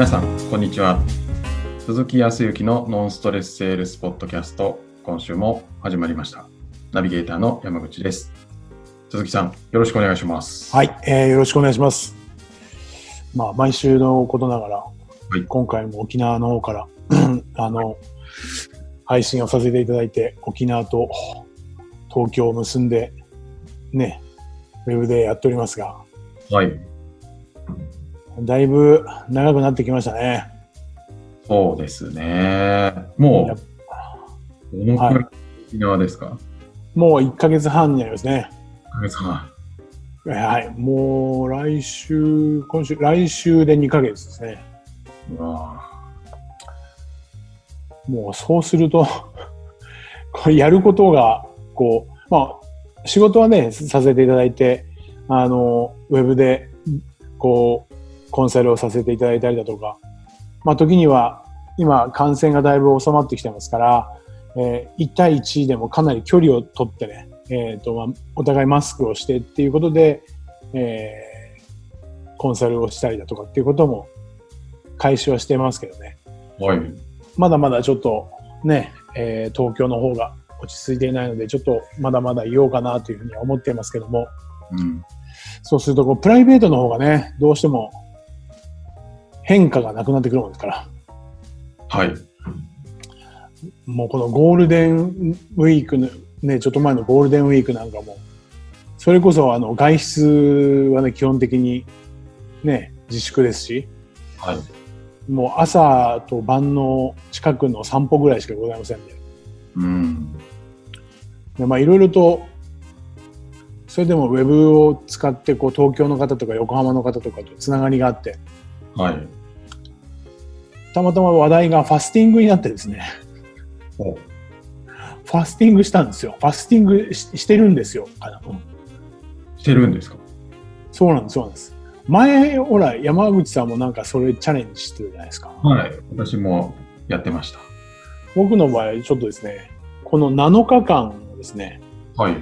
皆さん、こんにちは。鈴木康之のノンストレスセールスポッドキャスト、今週も始まりました。ナビゲーターの山口です。鈴木さん、よろしくお願いします。はい、えーよろしくお願いします。まあ、毎週のことながら、い今回も沖縄の方から、あの、配信をさせていただいて、沖縄と東京を結んで、ね、ウェブでやっておりますが、はい。だいぶ長くなってきましたね。そうですね。もう、どのくらい沖縄ですか、もう1ヶ月半になりますね。1ヶ月半。はい、もう来週、今週、来週で2ヶ月ですね。うわもうそうすると、これやることが、こう、まあ、仕事はね、させていただいて、あの、ウェブで、こう、コンサルをさせていただいたりだとか、まあ、時には、今、感染がだいぶ収まってきてますから、えー1対1でもかなり距離を取ってね、えっ、と、まあ、お互いマスクをしてっていうことで、えーコンサルをしたりだとかっていうことも開始はしてますけどね。はい。まだまだちょっとね、えー東京の方が落ち着いていないので、ちょっとまだまだいようかなというふうには思っていますけども、うん。そうするとこう、プライベートの方がね、どうしても変化がなくなってくるもんですから、はい。もうこのゴールデンウィークの、ね、ちょっと前のゴールデンウィークなんかも、それこそあの外出はね、基本的にね、自粛ですし、はい。もう朝と晩の近くの散歩ぐらいしかございませんで、うん。でまあいろいろとそれでもウェブを使ってこう東京の方とか横浜の方とかとつながりがあってはい。たまたま話題がファスティングになってですねおファスティングしたんですよファスティングししてるんですよしてるんですか？そうなんですそうなんです前ほら山口さんもなんかそれチャレンジしてるじゃないですかはい。私もやってました。僕の場合ちょっとですねこの7日間をですねはい。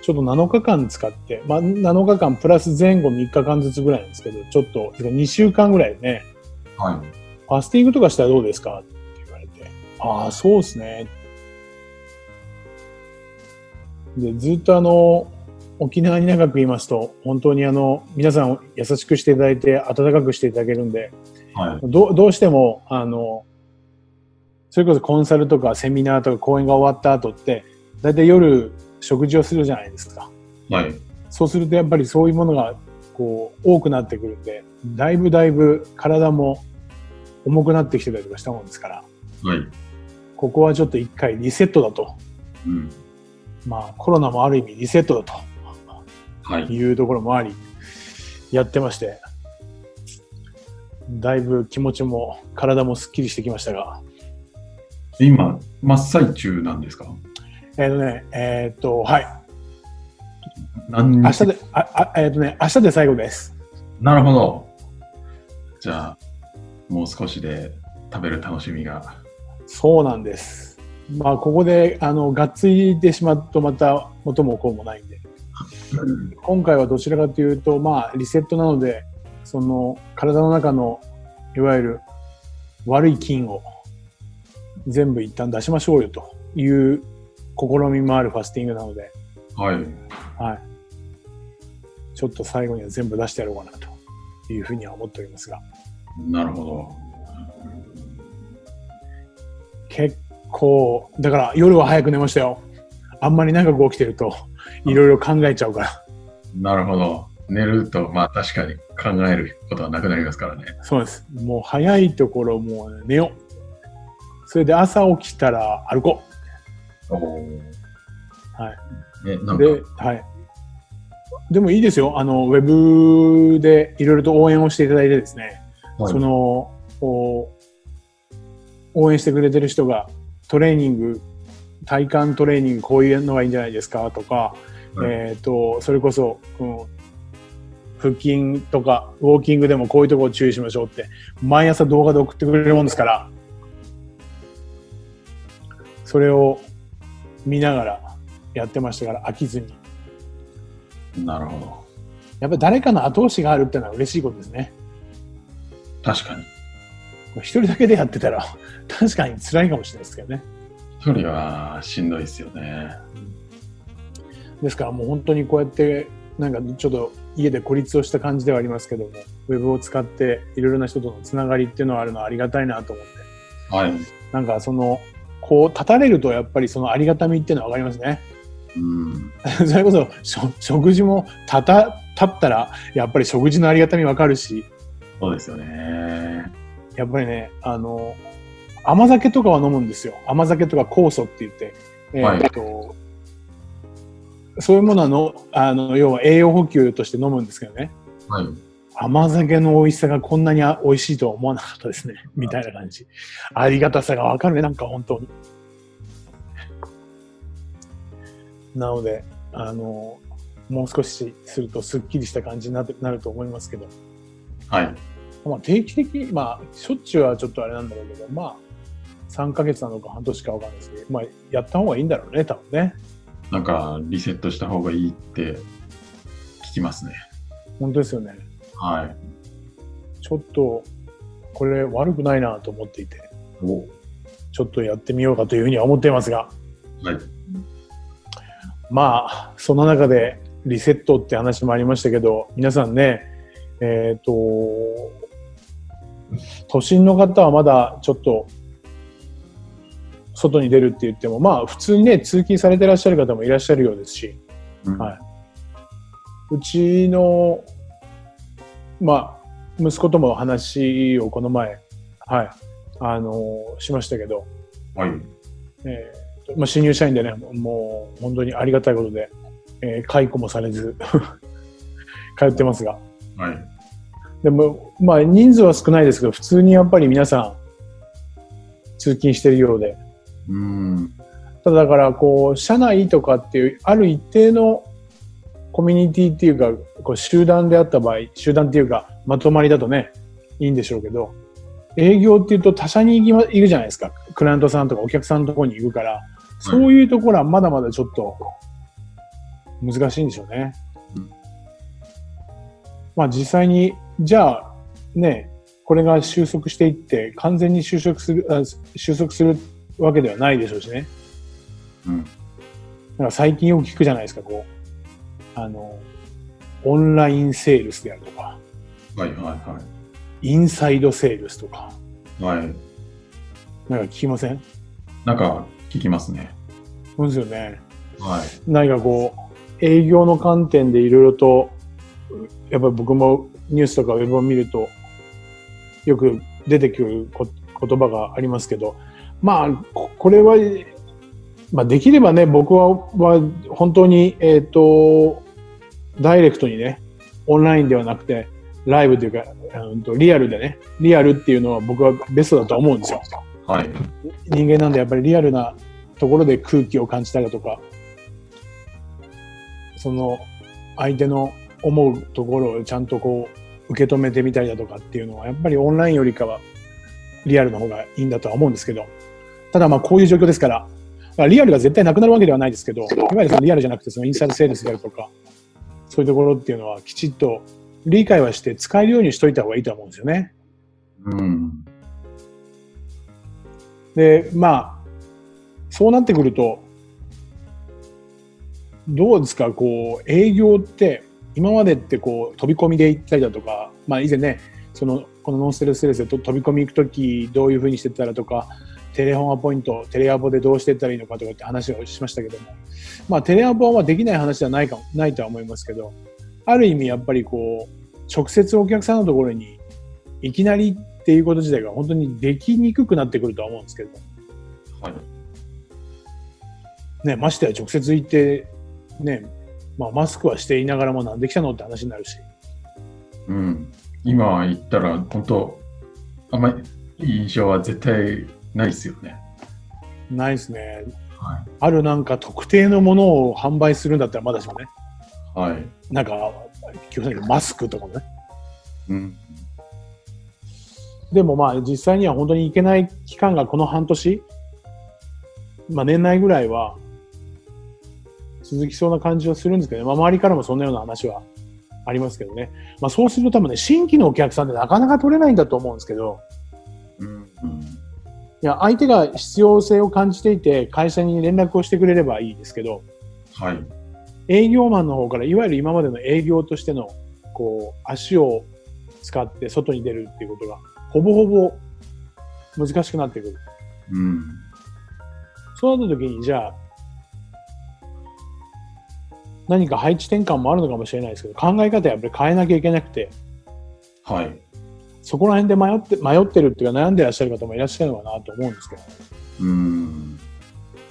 ちょっと7日間使って、まあ、7日間プラス前後3日間ずつぐらいなんですけど、ちょっと、てか2週間ぐらいね、はい。ファスティングとかしたらどうですか？って言われて、ああ、そうですね。で、ずっとあの、沖縄に長くいますと、本当にあの、皆さんを優しくしていただいて、温かくしていただけるんで、はい。どどうしても、あの、それこそコンサルとかセミナーとか講演が終わった後って、だいたい夜食事をするじゃないですか。はい。そうするとやっぱりそういうものがこう多くなってくるんで、だいぶだいぶ体も重くなってきてたりとかしたもんですから、はい。ここはちょっと一回リセットだと。うん。まあコロナもある意味リセットだはいと。いうところもあり、やってまして、だいぶ気持ちも体もすっきりしてきましたが、今、真っ最中なんですか？えっ、とね、えっ、と、はい。何日？明日で、あ、あえっ、とね、明日で最後です。なるほど。じゃあ、もう少しで食べる楽しみが。そうなんです。まあ、ここで、あの、がっついてしまうとまた元も子もないんで、今回はどちらかというと、まあ、リセットなので、その、体の中の、いわゆる悪い菌を全部一旦出しましょうよという試みもあるファスティングなので、はい。はい。ちょっと最後には全部出してやろうかなというふうには思っておりますが、なるほど。結構、だから夜は早く寝ましたよ。あんまり長く起きてると、いろいろ考えちゃうから。なるほど。寝ると、まあ確かに考えることはなくなりますからね。そうです。もう早いところもう寝よう。それで朝起きたら歩こおう。はね、ない。んか、で、はい。でもいいですよ。あの、ウェブでいろいろと応援をしていただいてですね、はいその、応援してくれてる人がトレーニング、体幹トレーニングこういうのがいいんじゃないですか？とか、はいえっ、と、それこそ、うん腹筋とかウォーキングでもこういうところ注意しましょうって、毎朝動画で送ってくれるもんですから、それを見ながらやってましたから飽きずに。なるほど。やっぱり誰かの後押しがあるっていうのは嬉しいことですね。確かに。一人だけでやってたら、確かに辛いかもしれないですけどね。一人はしんどいですよね。ですからもう本当にこうやって、なんかちょっと家で孤立をした感じではありますけども、ウェブを使っていろいろな人とのつながりっていうのはあるのはありがたいなと思って。はい。なんかその、こう立たれるとやっぱりそのありがたみっていうのはわかりますね。うん。それこそ食事も立た立ったらやっぱり食事のありがたみわかるしそうですよね。やっぱりねあの甘酒とかは飲むんですよ。甘酒とか酵素って言って、えーっとそういうものはのあの要は栄養補給として飲むんですけどね。はい。甘酒の美味しさがこんなにあ美味しいとは思わなかったですね。みたいな感じ。ありがたさがわかる。ねなんか本当に。なのであのもう少しするとすっきりした感じになってなると思いますけどはい。まあ、定期的に、まあ、しょっちゅうはちょっとあれなんだろうけど、まあ、3ヶ月なのか半年かわかんないですけど、まあ、やった方がいいんだろうね、多分ね。なんか、リセットした方がいいって聞きますね。本当ですよね。はい。ちょっと、これ悪くないなと思っていて、おちょっとやってみようかというふうには思っていますが、はい。まあ、その中でリセットって話もありましたけど、皆さんね、えっ、と、都心の方はまだちょっと、外に出るって言っても、まあ、普通にね、通勤されてらっしゃる方もいらっしゃるようですし、うんはいうちの、まあ、息子とも話をこの前、はい、あの、しましたけど、はい。えーとまあ、新入社員でね、もう本当にありがたいことで、えー解雇もされず、通ってますが。はい。でも、まあ、人数は少ないですけど、普通にやっぱり皆さん、通勤してるようで。うん。ただだから、こう、社内とかっていう、ある一定のコミュニティっていうか、こう集団であった場合、集団っていうか、まとまりだとね、いいんでしょうけど、営業っていうと他社に行きま、行くじゃないですか。クライアントさんとかお客さんのところに行くから、そういうところはまだまだちょっと難しいんでしょうね。うんまあ実際に、じゃあね、これが収束していって完全に収束する、あ収束するわけではないでしょうしね。うん。なんか最近よく聞くじゃないですか、こう。あの、オンラインセールスであるとか、はいはいはインサイドセールスとか、い。はい。なんか聞きません？なんか聞きますね。そうですよね。はい。何かこう、営業の観点でいろいろと、やっぱり僕もニュースとかウェブを見ると、よく出てくるこ言葉がありますけど、まあ、ここれは、まあ、できればね、僕はは本当に、えっ、と、ダイレクトにね、オンラインではなくて、ライブというか、うんとリアルでね、リアルっていうのは僕はベストだと思うんですよ。はい。人間なんでやっぱりリアルなところで空気を感じたりとか、その相手の思うところをちゃんとこう受け止めてみたりだとかっていうのはやっぱりオンラインよりかはリアルの方がいいんだとは思うんですけど、ただまあこういう状況ですから、まあリアルが絶対なくなるわけではないですけど、いわゆるそのリアルじゃなくてそのインサイドセールスであるとか、そういうところっていうのはきちっと理解はして使えるようにしといた方がいいと思うんですよね。うん。で、まあ、そうなってくると、どうですか、こう、営業って、今までってこう、飛び込みで行ったりだとか、まあ以前ね、その、このノンステルステレスでと飛び込み行くとき、どういうふうにしてったらとか、テレフォンアポイント、テレアポでどうしてったらいいのかとかって話をしましたけども、まあテレアポはまあできない話ではないかも、ないとは思いますけど、ある意味やっぱりこう、直接お客さんのところにいきなりっていうこと自体が本当にできにくくなってくるとは思うんですけど、はい。ね、ましてや直接行って、ね、まあ、マスクはしていながらもなんで来たのって話になるし、うん。今言ったら、本当あんまりいい印象は絶対ないですよね。ないですね。はあるなんか特定のものを販売するんだったらまだしもね、い。はい。なんか、マスクとかもね。うん。でもまあ実際には本当に行けない期間がこの半年、まあ年内ぐらいは続きそうな感じはするんですけどね、まあ周りからもそんなような話はありますけどね。まあそうすると多分ね、新規のお客さんってなかなか取れないんだと思うんですけど、ういや、相手が必要性を感じていて、会社に連絡をしてくれればいいですけど、はい。営業マンの方から、いわゆる今までの営業としての、こう、足を使って外に出るっていうことが、ほぼほぼ難しくなってくる。うん。そうなった時に、じゃあ、何か配置転換もあるのかもしれないですけど、考え方やっぱり変えなきゃいけなくて、はい。そこら辺で迷って、迷ってるっていうか悩んでらっしゃる方もいらっしゃるのかなと思うんですけど、うん。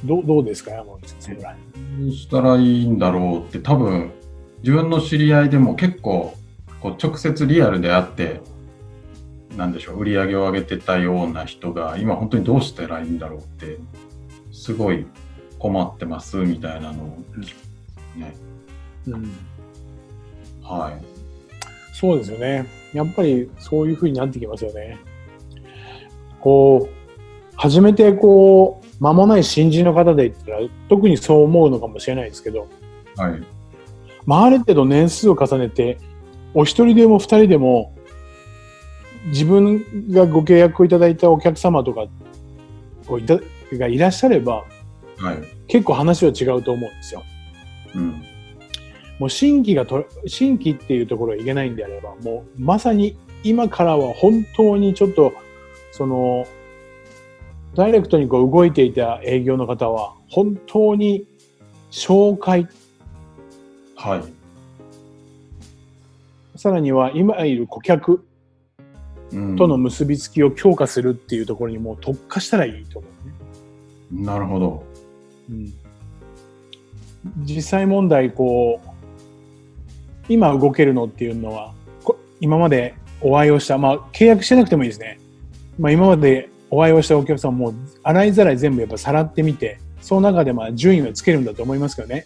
どうどうですか、山口さん、そこら辺。どうしたらいいんだろうって多分自分の知り合いでも結構こう直接リアルで会ってなんでしょう売り上げを上げてたような人が今本当にどうしたらいいんだろうってすごい困ってますみたいなのをね。うんはい。そうですよね。やっぱりそういう風になってきますよね。こう、初めてこう、間もない新人の方で言ったら、特にそう思うのかもしれないですけど、はい。まあ、ある程度年数を重ねて、お一人でも二人でも、自分がご契約をいただいたお客様とかをいたがいらっしゃれば、はい。結構話は違うと思うんですよ。うん。もう新規がと、新規っていうところへいけないんであれば、もうまさに今からは本当にちょっと、その、ダイレクトにこう動いていた営業の方は、本当に紹介、はい。さらには今いる顧客うんとの結びつきを強化するっていうところにもう特化したらいいと思うね。なるほど。うん、実際問題こう今動けるのっていうのはこ今までお会いをしたまあ契約してなくてもいいですね、まあ、今までお会いをしたお客さんも洗いざらい全部やっぱさらってみてその中でまあ順位をつけるんだと思いますけどね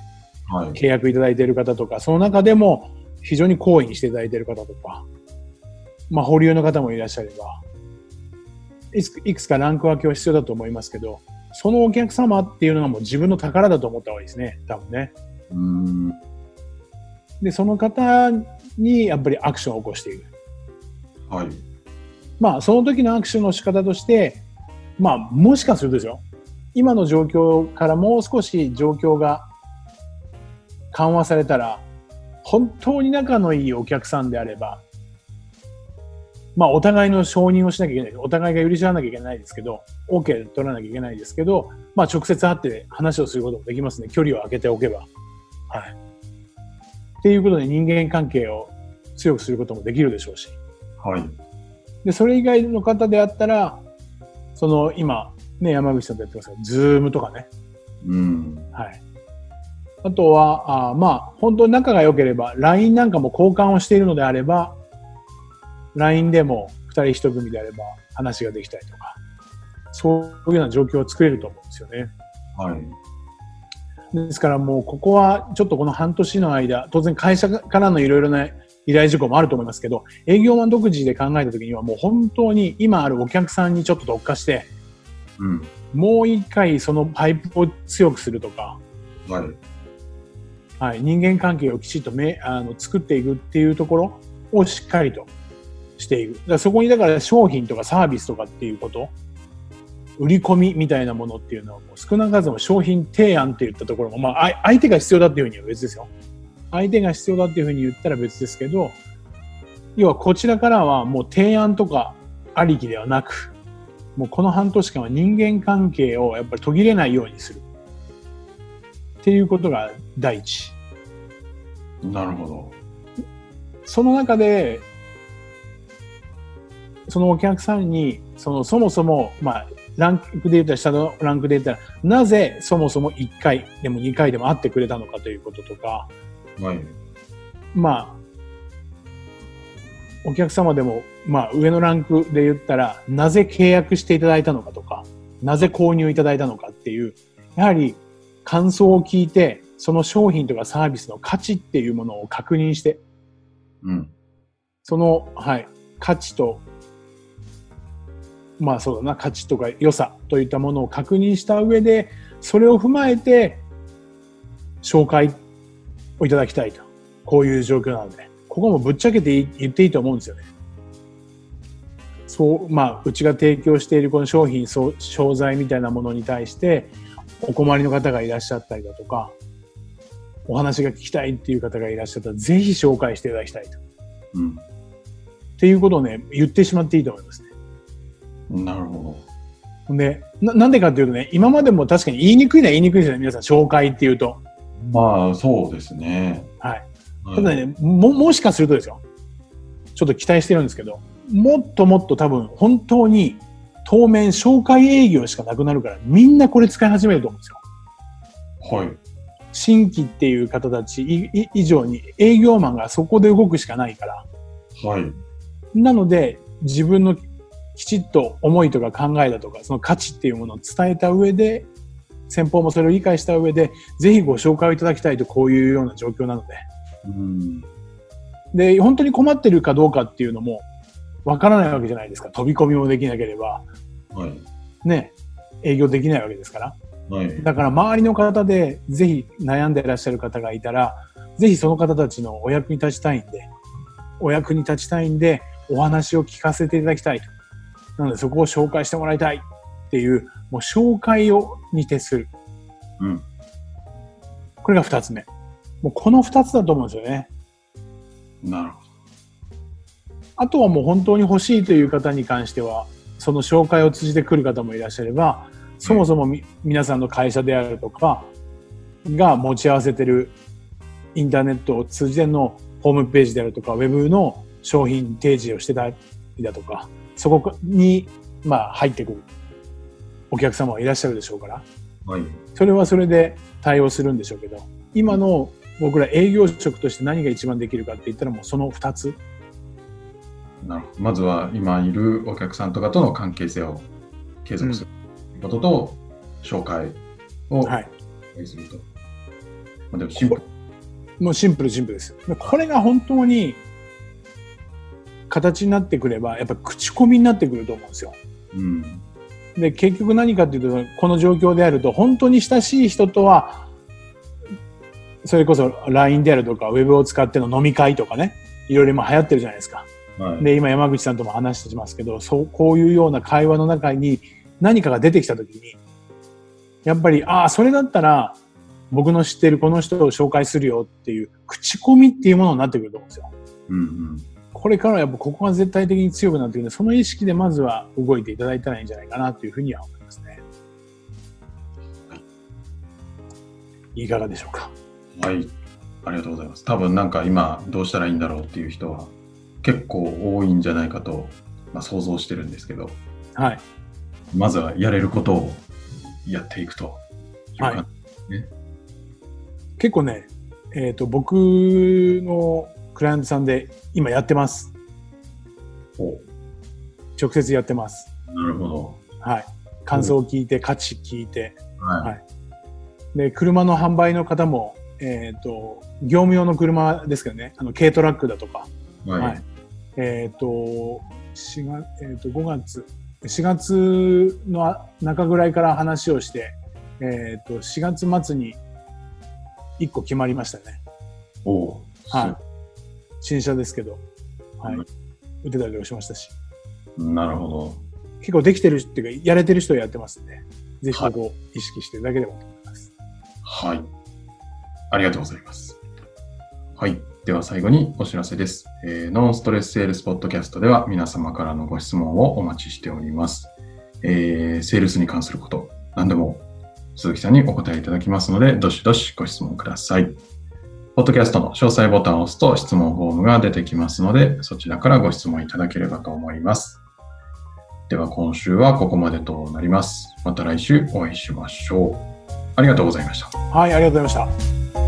はい。契約いただいている方とかその中でも非常に好意にしていただいている方とか、まあ、保留の方もいらっしゃればいくいくつかランク分けは必要だと思いますけどそのお客様っていうのがもう自分の宝だと思った方がいいですね多分ねうん。でその方にやっぱりアクションを起こしていくはい。まあその時のアクションの仕方としてまあもしかするとですよ。今の状況からもう少し状況が緩和されたら本当に仲のいいお客さんであればまあお互いの承認をしなきゃいけない。お互いが許し合わなきゃいけないですけど OK 取らなきゃいけないですけどまあ直接会って話をすることもできますね。距離を空けておけば。はいっていうことで人間関係を強くすることもできるでしょうしはい。で、それ以外の方であったら、その今、ね、山口さんとやってますけど、ズームとかね。うん。はい。あとは、あまあ、本当に仲が良ければ、LINE なんかも交換をしているのであれば、LINE でも二人一組であれば話ができたりとか、そういうような状況を作れると思うんですよね。はい。ですからもうここはちょっとこの半年の間、当然会社からのいろいろな依頼事項もあると思いますけど、営業マン独自で考えた時にはもう本当に今あるお客さんにちょっと特化して、うん。もう一回そのパイプを強くするとか、はい。はい、人間関係をきちっとめあの作っていくっていうところをしっかりとしていく。だそこにだから商品とかサービスとかっていうこと、売り込みみたいなものっていうのはもう少なからずも商品提案って言ったところも、まああ相手が必要だっていうふうには別ですよ。相手が必要だっていうふうに言ったら別ですけど、要はこちらからはもう提案とかありきではなく、もうこの半年間は人間関係をやっぱり途切れないようにする。っていうことが第一。なるほど。その中で、そのお客さんに、そのそもそも、まあ、ランクで言ったら、下のランクで言ったら、なぜそもそも1回でも2回でも会ってくれたのかということとか、はい。まあ、お客様でも、まあ、上のランクで言ったら、なぜ契約していただいたのかとか、なぜ購入いただいたのかっていう、やはり感想を聞いて、その商品とかサービスの価値っていうものを確認して、うん。その、はい、価値と、まあそうだな、価値とか良さといったものを確認した上で、それを踏まえて、紹介をいただきたいと。こういう状況なので。ここもぶっちゃけて言っていいと思うんですよね。そう、まあ、うちが提供しているこの商品、そう商材みたいなものに対して、お困りの方がいらっしゃったりだとか、お話が聞きたいっていう方がいらっしゃったら、ぜひ紹介していただきたいと。うん。っていうことをね、言ってしまっていいと思いますね。なるほで、ななんでかっていうとね、今までも確かに言いにくいのは言いにくいですよね、皆さん、紹介っていうと。ど。まあ、そうですね。はい。はいただね、も、もしかするとですよ。ちょっと期待してるんですけど、もっともっと多分、本当に、当面、紹介営業しかなくなるから、みんなこれ使い始めると思うんですよ。はい。新規っていう方たちいい以上に営業マンがそこで動くしかないから。はい。なので、自分のきちっと思いとか考えだとか、その価値っていうものを伝えた上で、先方もそれを理解した上で、ぜひご紹介をいただきたいとこういうような状況なので。うん。で、本当に困ってるかどうかっていうのも、わからないわけじゃないですか。飛び込みもできなければ、はい。ね、営業できないわけですから。はい。だから周りの方で、ぜひ悩んでいらっしゃる方がいたら、ぜひその方たちのお役に立ちたいんで、お役に立ちたいんで、お話を聞かせていただきたいと。なのでそこを紹介してもらいたいっていう、もう紹介をに徹する。うん。これが二つ目。もうこの二つだと思うんですよね。なるほあとはもう本当に欲しいという方に関しては、その紹介を通じてくる方もいらっしゃれば、そもそもみ、皆さんの会社であるとか、が持ち合わせてるインターネットを通じてのホームページであるとか、ウェブの商品提示をしてたりだとか、そこに、まあ、入ってくるお客様はいらっしゃるでしょうから、ど。はい。それはそれで対応するんでしょうけど、今の僕ら営業職として何が一番できるかって言ったらもうその二つ。なるほど。まずは今いるお客さんとかとの関係性を継続することと、紹介をはい。すると。まあ、でもシンプル。もうシンプルシンプルです。でこれが本当に形になってくれば、やっぱ口コミになってくると思うんですよ。うん。で、結局何かっていうと、この状況であると、本当に親しい人とは、それこそ LINE であるとか、ウェブを使っての飲み会とかね、いろいろ今流行ってるじゃないですか。はい。で、今山口さんとも話してますけど、そう、こういうような会話の中に何かが出てきたときに、やっぱり、ああ、それだったら、僕の知ってるこの人を紹介するよっていう、口コミっていうものになってくると思うんですよ。うんうん。これからはやっぱここが絶対的に強くなってくるので、その意識でまずは動いていただいたらいいんじゃないかなというふうには思いますね。いかがでしょうか？はい。ありがとうございます。多分なんか今どうしたらいいんだろうっていう人は結構多いんじゃないかと、まあ、想像してるんですけど、はい。まずはやれることをやっていくというはい感結構ね、えっ、と、僕のクライアントさんで今やってます。直接やってます。なるほど。はい。感想を聞いて、価値聞いて。はい。はいで、車の販売の方も、えっ、と、業務用の車ですけどね、あの、軽トラックだとか、はい。はいえっ、と、4月、えっ、と、5月、4月の中ぐらいから話をして、えっ、と、4月末に1個決まりましたね。おはい。新車ですけど、はいうん。打てたりとかしましたし。なるほど。結構できてるっていうか、やれてる人はやってますんで、ぜひここを意識してるだけでもと思います。はい。ありがとうございます。はい。では最後にお知らせです。えーノンストレスセールスポッドキャストでは皆様からのご質問をお待ちしております。えーセールスに関すること、何でも鈴木さんにお答えいただきますので、どしどしご質問ください。ポッドキャストの詳細ボタンを押すと質問フォームが出てきますので、そちらからご質問いただければと思います。では今週はここまでとなります。また来週お会いしましょう。ありがとうございました。はい、ありがとうございました。